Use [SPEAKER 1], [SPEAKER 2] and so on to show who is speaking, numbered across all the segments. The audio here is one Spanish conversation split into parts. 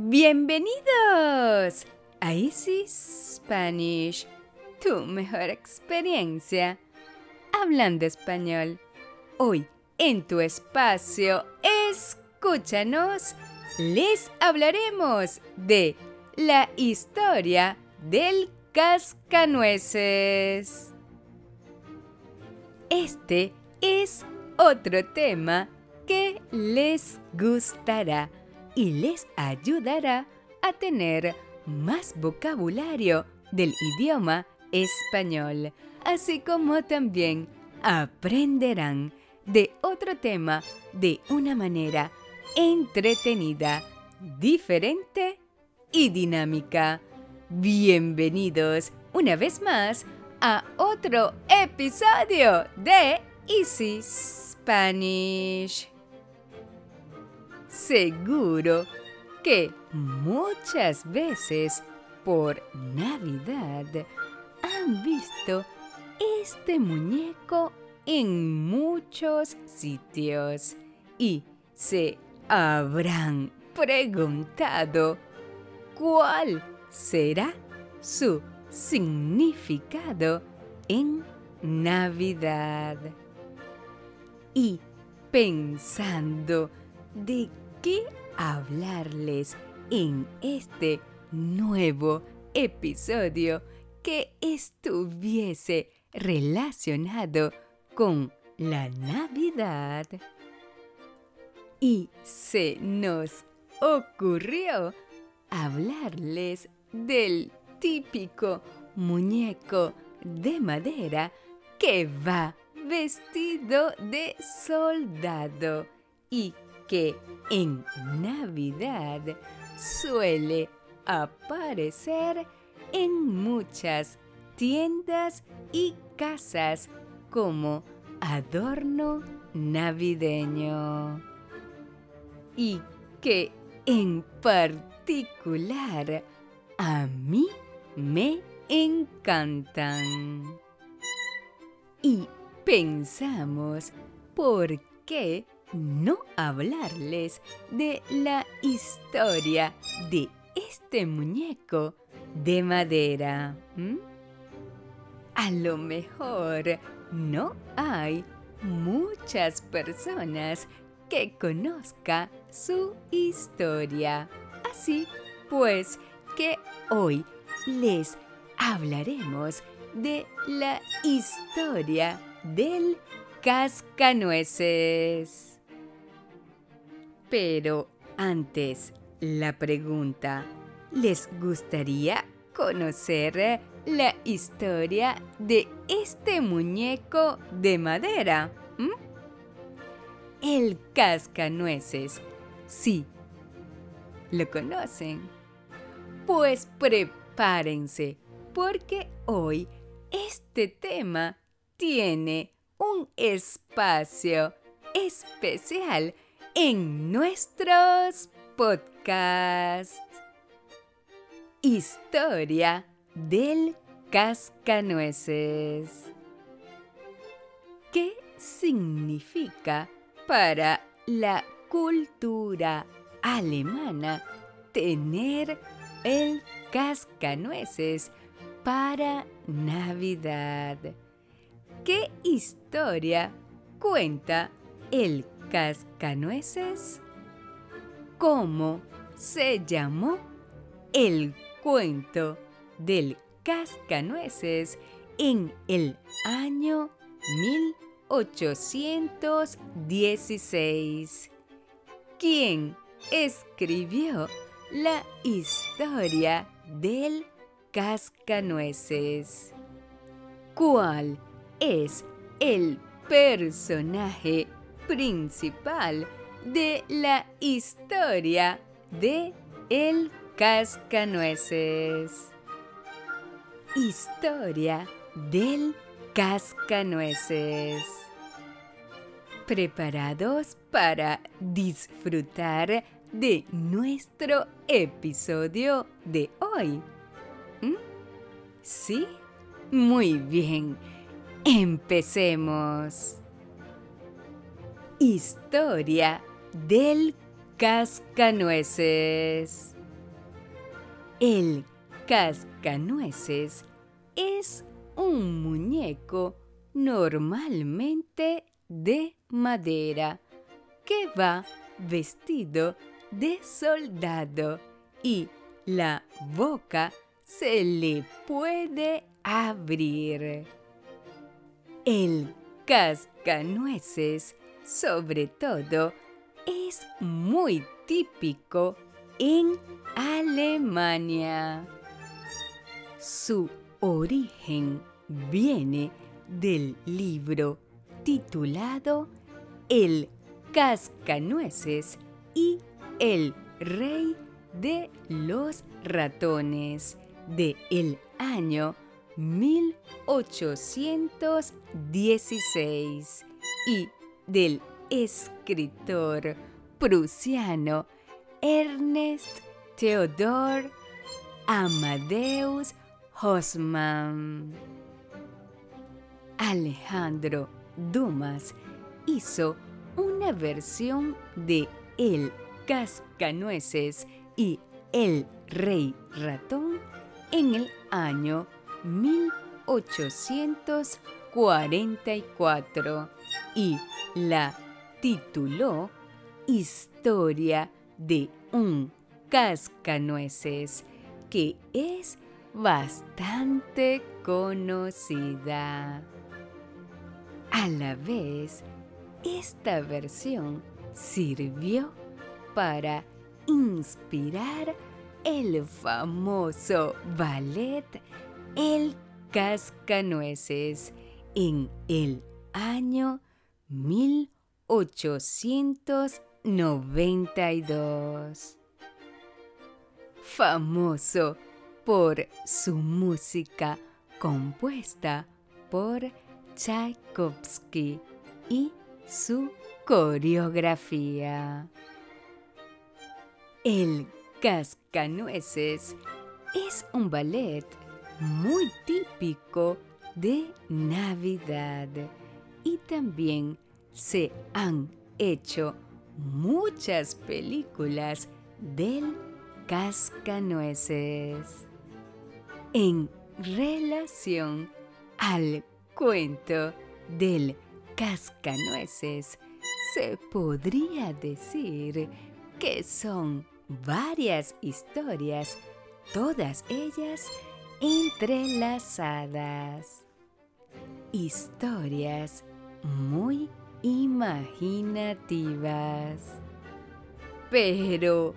[SPEAKER 1] Bienvenidos a Easy Spanish, tu mejor experiencia. Hablando español. Hoy, en tu espacio, escúchanos, les hablaremos de la historia del cascanueces. Este es otro tema que les gustará y les ayudará a tener más vocabulario del idioma español, así como también aprenderán de otro tema de una manera entretenida, diferente y dinámica. Bienvenidos una vez más a otro episodio de Easy Spanish. Seguro que muchas veces por Navidad han visto este muñeco en muchos sitios y se habrán preguntado cuál será su significado en Navidad. Y pensando de qué hablarles en este nuevo episodio que estuviese relacionado con la Navidad. Y se nos ocurrió hablarles del típico muñeco de madera que va vestido de soldado y que en Navidad suele aparecer en muchas tiendas y casas como adorno navideño. Y que en particular a mí me encantan. Y pensamos, ¿por qué no hablarles de la historia de este muñeco de madera? A lo mejor no hay muchas personas que conozca su historia. Así pues que hoy les hablaremos de la historia del cascanueces. Pero antes, la pregunta, ¿les gustaría conocer la historia de este muñeco de madera? ¿Mm? El cascanueces. Sí. ¿Lo conocen? Pues prepárense, porque hoy este tema tiene un espacio especial en nuestros podcasts. Historia del cascanueces. ¿Qué significa para la cultura alemana tener el cascanueces para Navidad? ¿Qué historia cuenta el cascanueces? ¿Cómo se llamó el cuento del cascanueces en el año 1816? ¿Quién escribió la historia del cascanueces? ¿Cuál es el personaje principal de la historia de El Cascanueces. Historia del Cascanueces. ¿Preparados para disfrutar de nuestro episodio de hoy? ¿Mm? ¿Sí? Muy bien. Empecemos. Historia del cascanueces. El cascanueces es un muñeco normalmente de madera que va vestido de soldado y la boca se le puede abrir. El cascanueces, sobre todo, es muy típico en Alemania. Su origen viene del libro titulado El cascanueces y el rey de los ratones de el año 1816 y del escritor prusiano Ernest Theodor Amadeus Hossmann. Alejandro Dumas hizo una versión de El Cascanueces y El Rey Ratón en el año 1844 y la tituló Historia de un cascanueces, que es bastante conocida. A la vez, esta versión sirvió para inspirar el famoso ballet El Cascanueces en el año 1892. Famoso por su música compuesta por Tchaikovsky y su coreografía. El Cascanueces es un ballet muy típico de Navidad y también se han hecho muchas películas del Cascanueces. En relación al cuento del cascanueces, se podría decir que son varias historias, todas ellas entrelazadas. Historias muy imaginativas. Pero,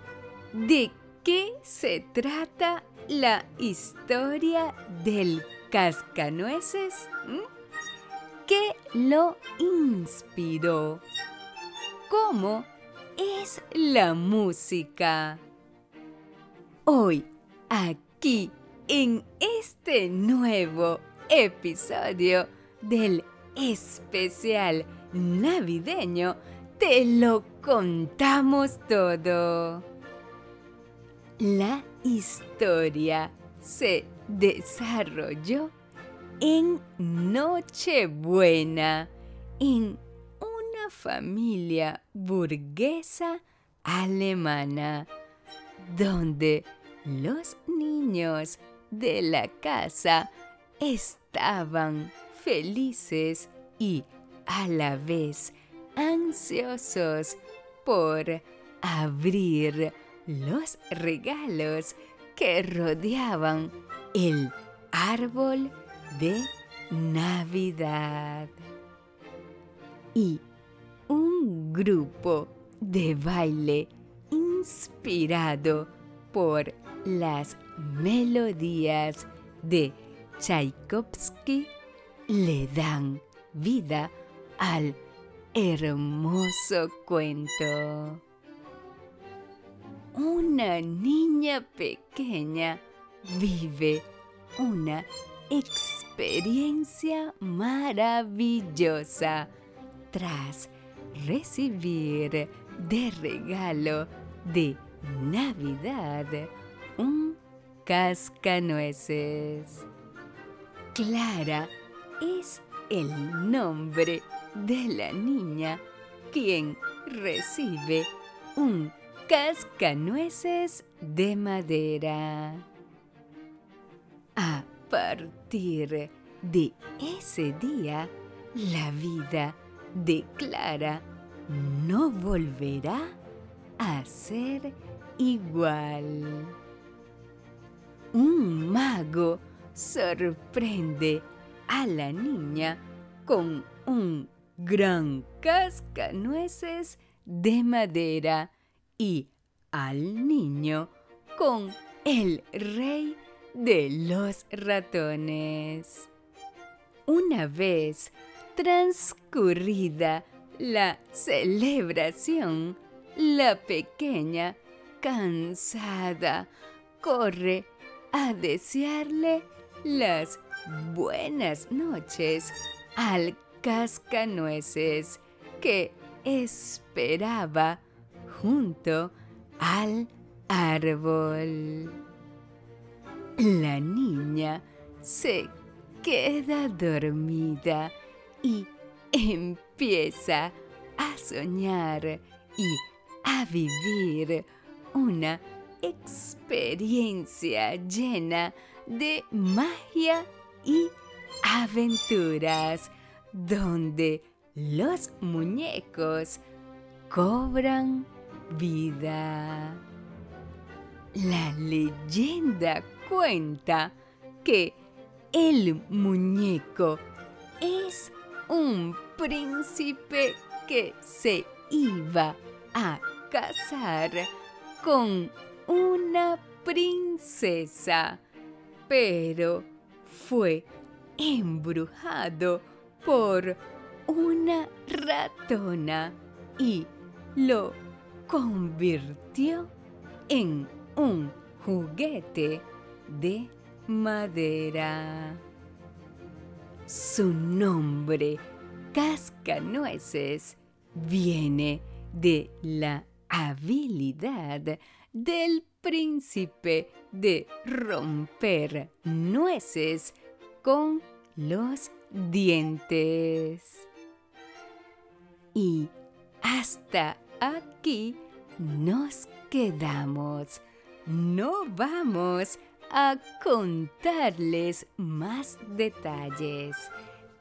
[SPEAKER 1] ¿de qué se trata la historia del cascanueces? ¿Mm? ¿Qué lo inspiró? ¿Cómo es la música? Hoy, aquí, en este nuevo episodio del especial navideño, te lo contamos todo. La historia se desarrolló en Nochebuena, en una familia burguesa alemana, donde los niños de la casa estaban felices y a la vez ansiosos por abrir los regalos que rodeaban el árbol de Navidad. Y un grupo de baile inspirado por las melodías de Tchaikovsky le dan vida al hermoso cuento. Una niña pequeña vive una experiencia maravillosa tras recibir de regalo de Navidad un cascanueces. Clara es el nombre de la niña quien recibe un cascanueces de madera. partir de ese día, la vida de Clara no volverá a ser igual. Un mago sorprende a la niña con un gran cascanueces de madera y al niño con el rey de los ratones. Una vez transcurrida la celebración, la pequeña, cansada, corre a desearle las buenas noches al cascanueces que esperaba junto al árbol. La niña se queda dormida y empieza a soñar y a vivir una experiencia llena de magia y aventuras donde los muñecos cobran vida. La leyenda cuenta que el muñeco es un príncipe que se iba a casar con una princesa, pero fue embrujado por una ratona y lo convirtió en un juguete de madera. Su nombre, Cascanueces, viene de la habilidad del príncipe de romper nueces con los dientes. Y hasta aquí nos quedamos. No vamos a contarles más detalles.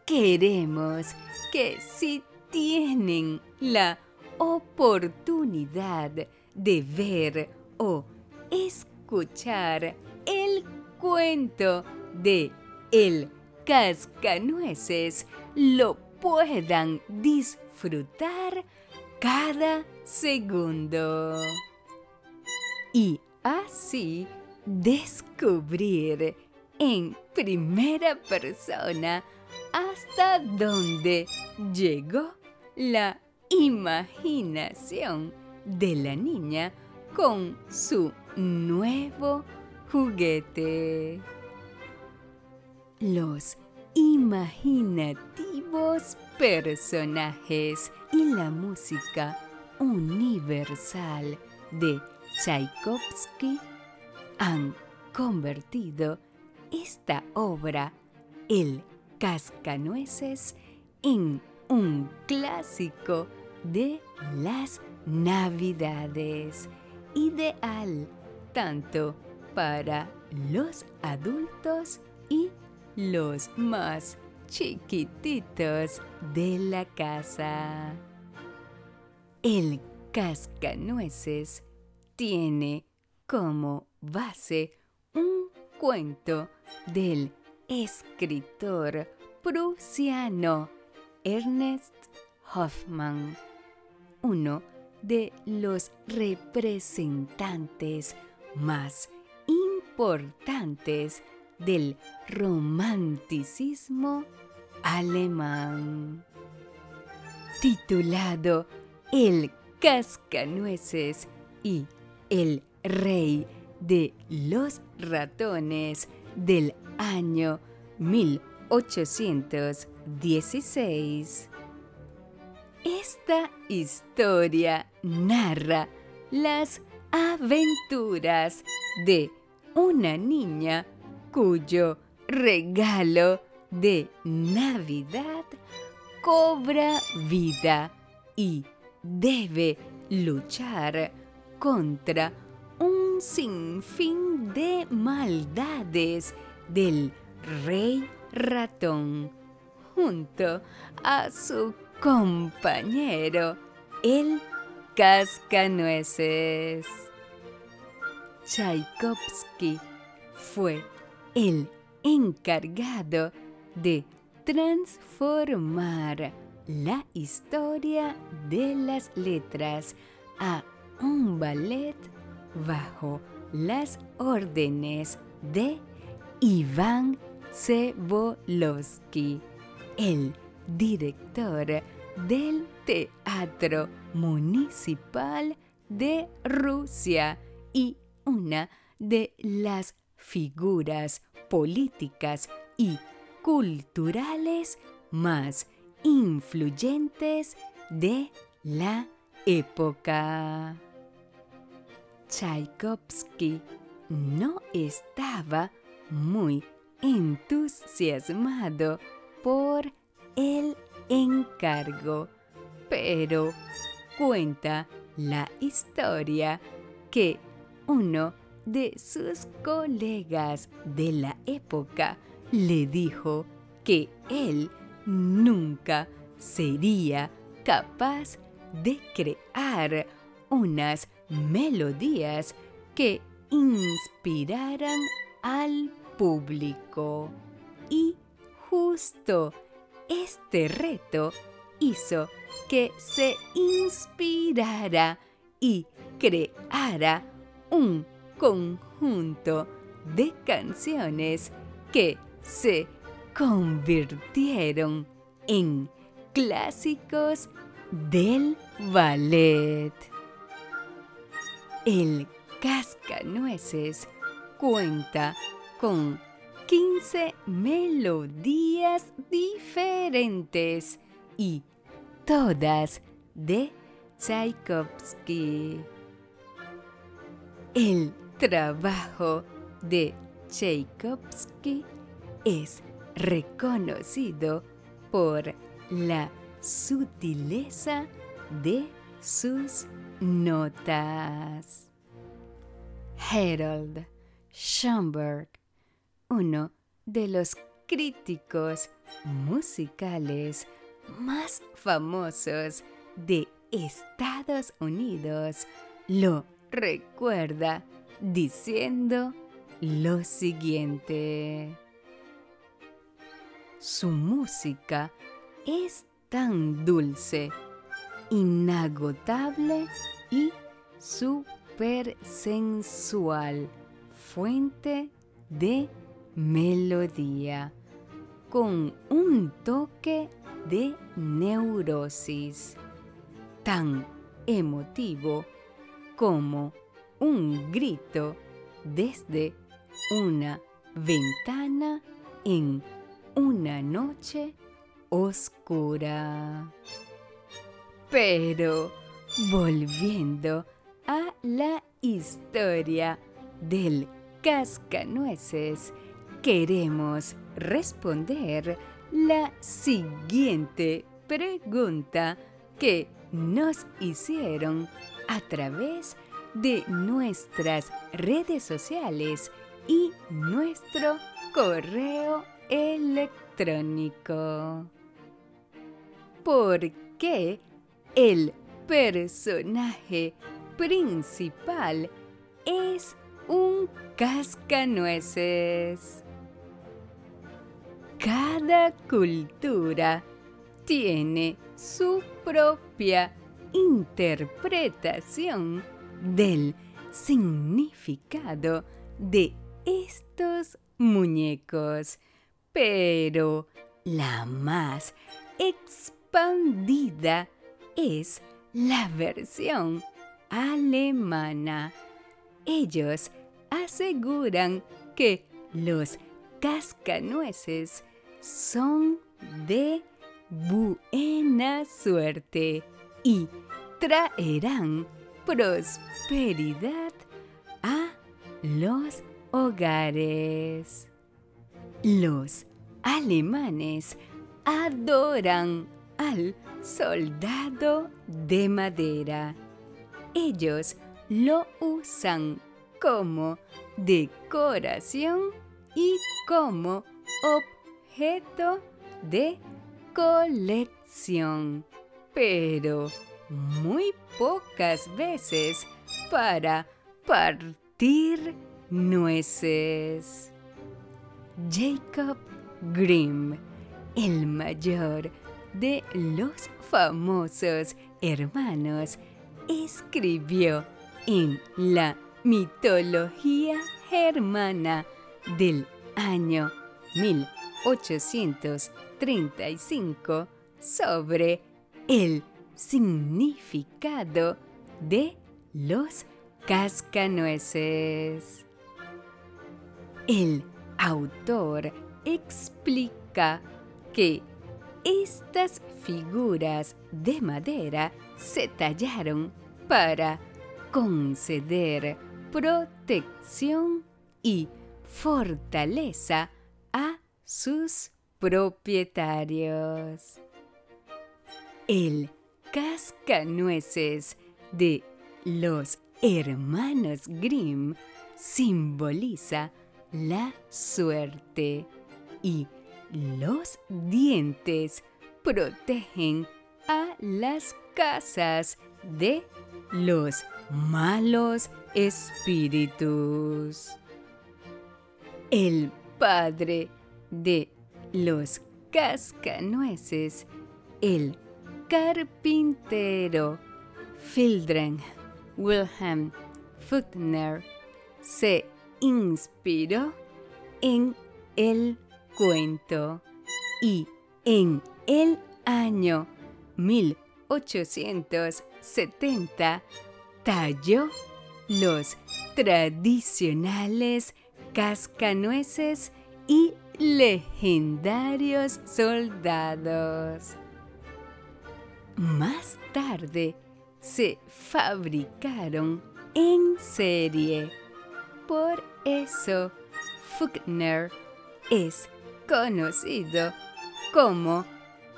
[SPEAKER 1] Queremos que si tienen la oportunidad de ver o escuchar el cuento de El Cascanueces, lo puedan disfrutar cada segundo. Y así descubrir en primera persona hasta dónde llegó la imaginación de la niña con su nuevo juguete. Los imaginativos personajes y la música universal de Tchaikovsky han convertido esta obra, El Cascanueces, en un clásico de las Navidades, ideal tanto para los adultos y los más chiquititos de la casa. El cascanueces tiene como base un cuento del escritor prusiano Ernest Hoffmann, uno de los representantes más importantes del romanticismo alemán. Titulado El cascanueces y el rey de los ratones del año 1816. Esta historia narra las aventuras de una niña cuyo regalo de Navidad cobra vida y debe luchar contra un sinfín de maldades del rey ratón junto a su compañero, el cascanueces. Tchaikovsky fue el encargado de transformar la historia de las letras a un ballet bajo las órdenes de Iván Cebolovsky, el director del Teatro Municipal de Rusia y una de las figuras políticas y culturales más influyentes de la época. Tchaikovsky no estaba muy entusiasmado por el encargo, pero cuenta la historia que uno de sus colegas de la época le dijo que él nunca sería capaz de crear unas melodías que inspiraran al público. Y justo este reto hizo que se inspirara y creara un conjunto de canciones que se convirtieron en clásicos del ballet. El cascanueces cuenta con 15 melodías diferentes y todas de Tchaikovsky. El trabajo de Tchaikovsky es reconocido por la sutileza de sus notas. Harold Schoenberg, uno de los críticos musicales más famosos de Estados Unidos, lo recuerda diciendo lo siguiente. Su música es tan dulce, inagotable y super sensual, fuente de melodía, con un toque de neurosis, tan emotivo como un grito desde una ventana en una noche oscura. Pero volviendo a la historia del cascanueces, queremos responder la siguiente pregunta que nos hicieron a través de nuestras redes sociales y nuestro correo electrónico. ¿Por qué el personaje principal es un cascanueces? Cada cultura tiene su propia interpretación del significado de estos muñecos, pero la más expandida es la versión alemana. Ellos aseguran que los cascanueces son de buena suerte y traerán prosperidad a los hogares. Los alemanes adoran al soldado de madera. Ellos lo usan como decoración y como objeto de colección, pero muy pocas veces para partir nueces. Jacob Grimm, el mayor de los famosos hermanos, escribió en la mitología germana del año 1835 sobre el significado de los cascanueces. El autor explica que estas figuras de madera se tallaron para conceder protección y fortaleza sus propietarios. El cascanueces de los hermanos Grimm simboliza la suerte y los dientes protegen a las casas de los malos espíritus. El padre de los cascanueces, el carpintero Fildren Wilhelm Futner, se inspiró en el cuento y en el año 1870 talló los tradicionales cascanueces y legendarios soldados. Más tarde se fabricaron en serie. Por eso Fuchner es conocido como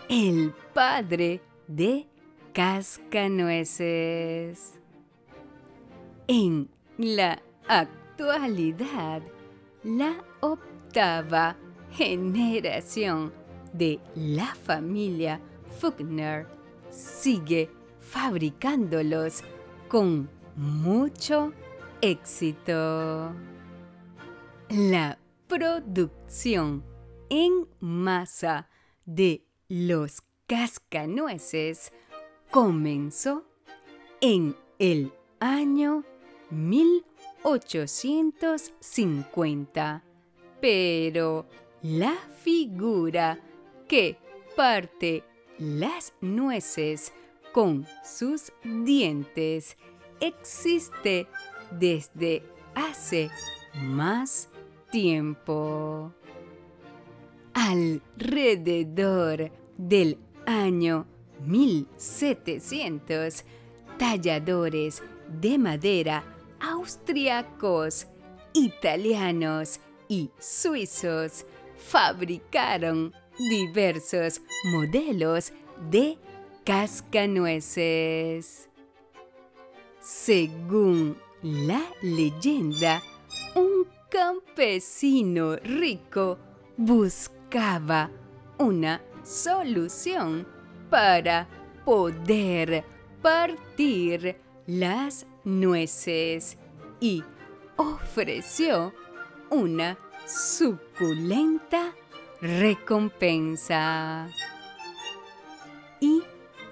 [SPEAKER 1] el padre de cascanueces. En la actualidad, la octava generación de la familia Fuchner sigue fabricándolos con mucho éxito. La producción en masa de los cascanueces comenzó en el año 1850, pero la figura que parte las nueces con sus dientes existe desde hace más tiempo. Alrededor del año 1700, talladores de madera austriacos, italianos y suizos fabricaron diversos modelos de cascanueces. Según la leyenda, un campesino rico buscaba una solución para poder partir las nueces y ofreció una suculenta recompensa. Y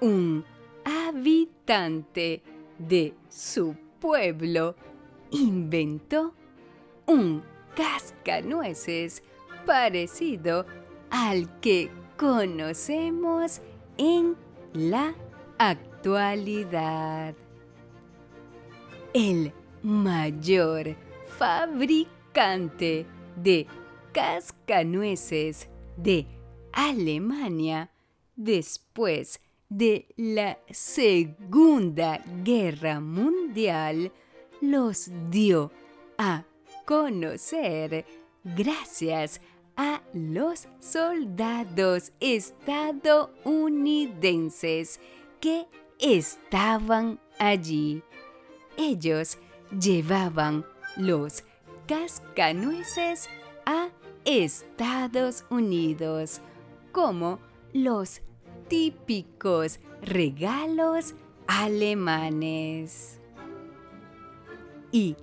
[SPEAKER 1] un habitante de su pueblo inventó un cascanueces parecido al que conocemos en la actualidad. El mayor fabricante de cascanueces de Alemania después de la Segunda Guerra Mundial los dio a conocer gracias a los soldados estadounidenses que estaban allí. Ellos llevaban los cascanueces a Estados Unidos, como los típicos regalos alemanes. Y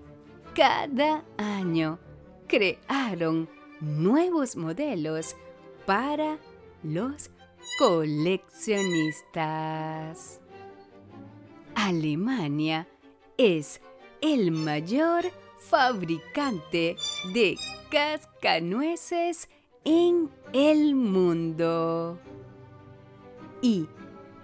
[SPEAKER 1] cada año crearon nuevos modelos para los coleccionistas. Alemania es el mayor fabricante de cascanueces en el mundo. Y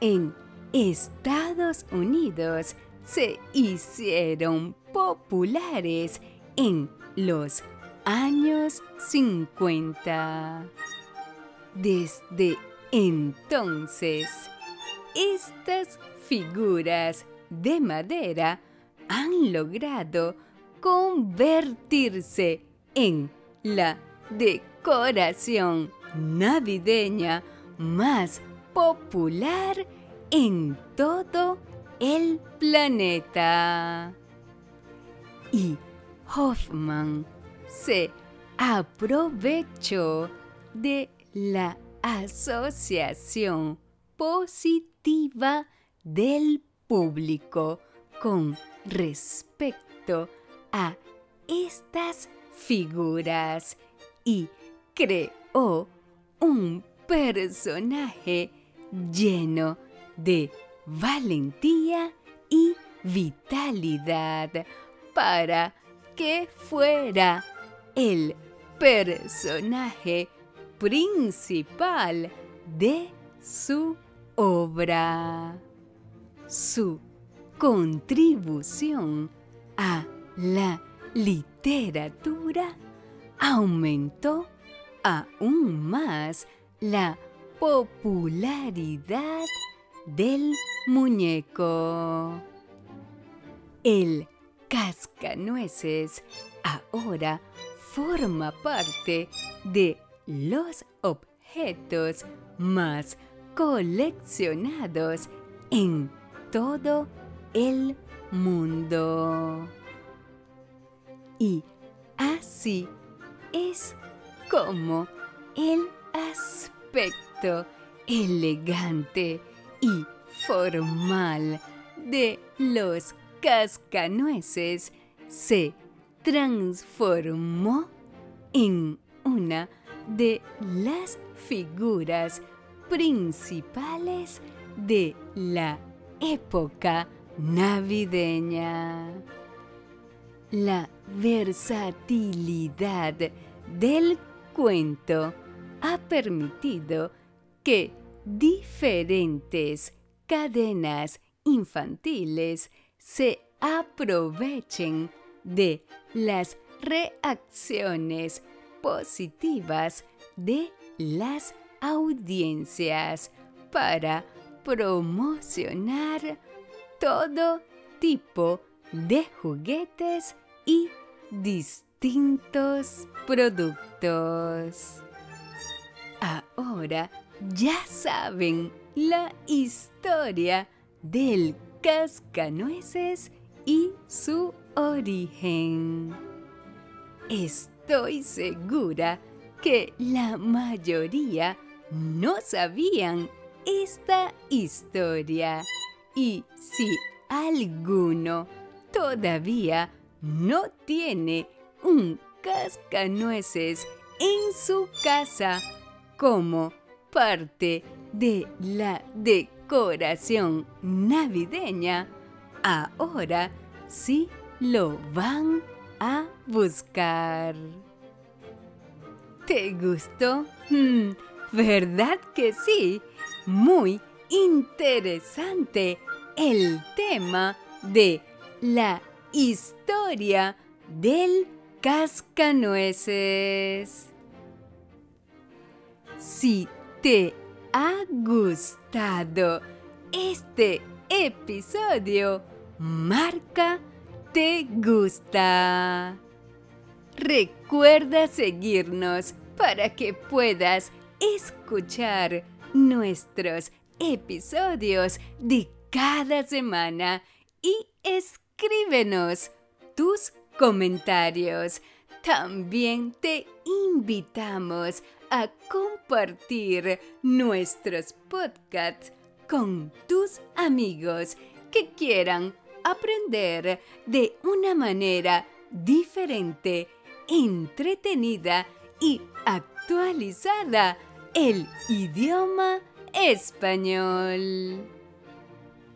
[SPEAKER 1] en Estados Unidos se hicieron populares en los años 50. Desde entonces, estas figuras de madera han logrado convertirse en la decoración navideña más popular en todo el planeta. Y Hoffman se aprovechó de la asociación positiva del público con respecto a estas figuras y creó un personaje lleno de valentía y vitalidad para que fuera el personaje principal de su obra. Su contribución a la literatura aumentó aún más la popularidad del muñeco. El cascanueces ahora forma parte de los objetos más coleccionados en todo el mundo. Y así es como el aspecto elegante y formal de los cascanueces se transformó en una de las figuras principales de la época navideña. La versatilidad del cuento ha permitido que diferentes cadenas infantiles se aprovechen de las reacciones positivas de las audiencias para promocionar todo tipo de juguetes y distintos productos. Ahora ya saben la historia del cascanueces y su origen. Estoy segura que la mayoría no sabían esta historia y si alguno todavía no tiene un cascanueces en su casa como parte de la decoración navideña, ahora sí lo van a buscar. ¿Te gustó? Hmm, ¿Verdad que sí? Muy interesante el tema de la historia del cascanueces. Si te ha gustado este episodio, marca te gusta. Recuerda seguirnos para que puedas escuchar nuestros episodios de cada semana y escríbenos tus comentarios. también te invitamos a compartir nuestros podcasts con tus amigos que quieran aprender de una manera diferente, entretenida y actualizada el idioma español.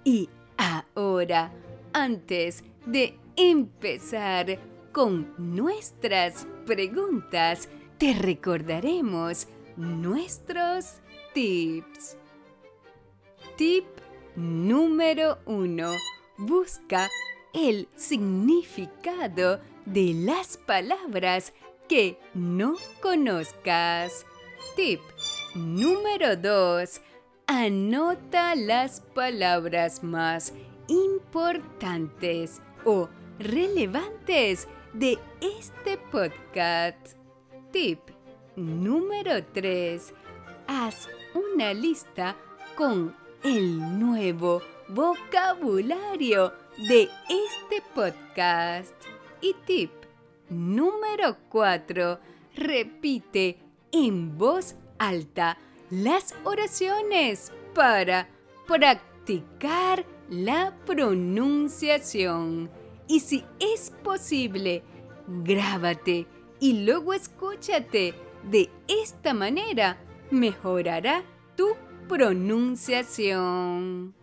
[SPEAKER 1] Y ahora, antes de empezar con nuestras preguntas, te recordaremos nuestros tips. Tip número uno. Busca el significado de las palabras que no conozcas. Tip número 2. Anota las palabras más importantes o relevantes de este podcast. Tip número 3. Haz una lista con el nuevo vocabulario de este podcast. Y tip número 4. Repite en voz alta las oraciones para practicar la pronunciación. Y si es posible, grábate y luego escúchate. De esta manera mejorará tu pronunciación.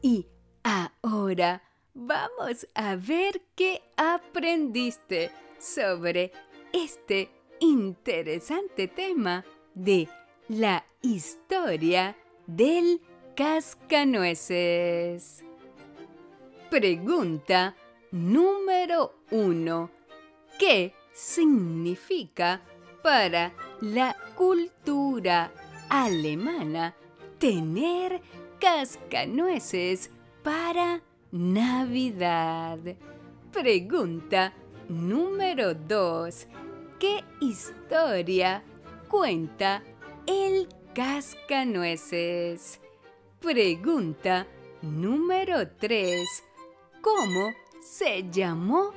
[SPEAKER 1] Y ahora vamos a ver qué aprendiste sobre este interesante tema de la historia del cascanueces. Pregunta número uno. ¿Qué significa para la cultura alemana tener cascanueces para Navidad? Pregunta número 2. ¿Qué historia cuenta el cascanueces? Pregunta número 3. ¿Cómo se llamó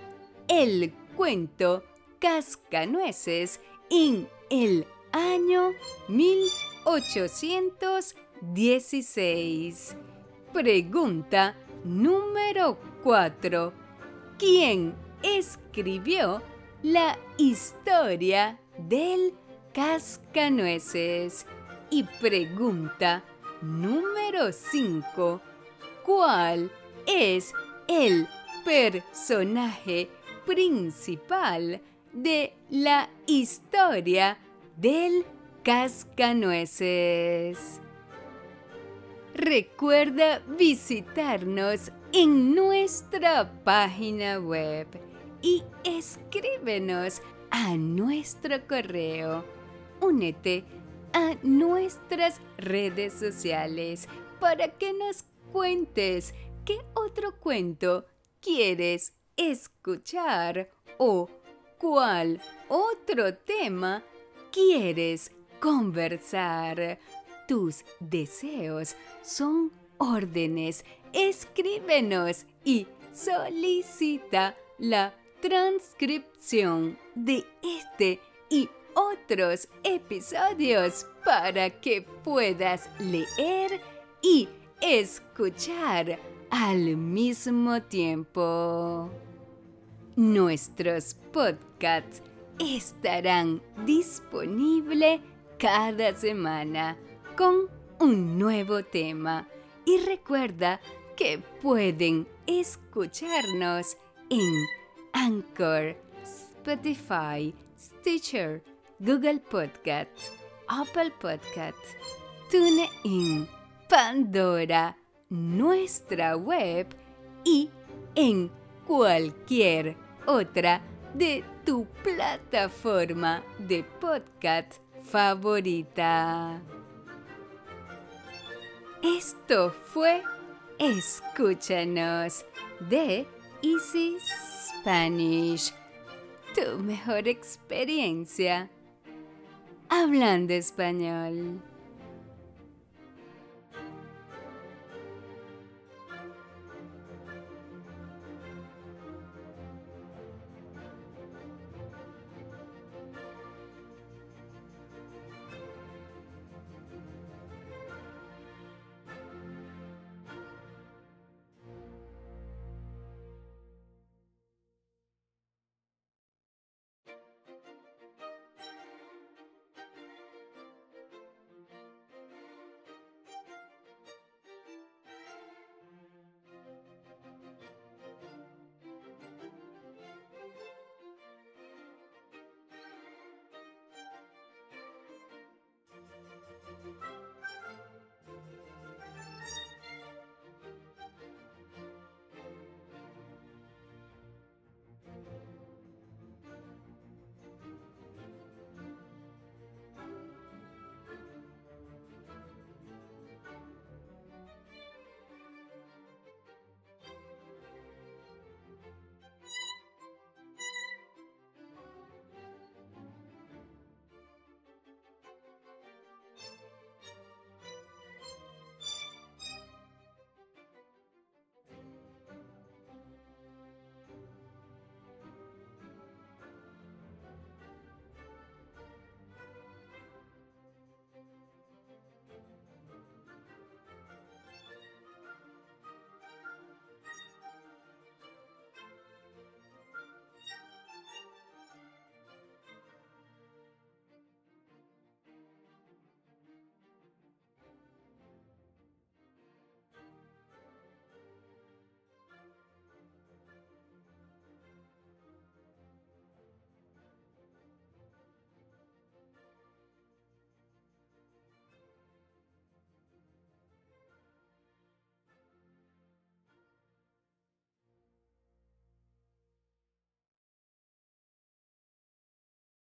[SPEAKER 1] el cuento Cascanueces en el año 1816? Pregunta número 4. ¿Quién escribió la historia del cascanueces? Y pregunta número 5. ¿Cuál es el personaje principal de la historia del cascanueces? Recuerda visitarnos en nuestra página web y escríbenos a nuestro correo. Únete a nuestras redes sociales para que nos cuentes qué otro cuento quieres escuchar o cuál otro tema quieres conversar. Tus deseos son órdenes. Escríbenos y solicita la transcripción de este y otros episodios para que puedas leer y escuchar al mismo tiempo. Nuestros podcasts estarán disponibles cada semana con un nuevo tema y recuerda que pueden escucharnos en Anchor, Spotify, Stitcher, Google Podcasts, Apple Podcasts, TuneIn, Pandora, nuestra web y en cualquier otra de tu plataforma de podcast favorita. Esto fue Escúchanos de Easy Spanish, tu mejor experiencia hablando español.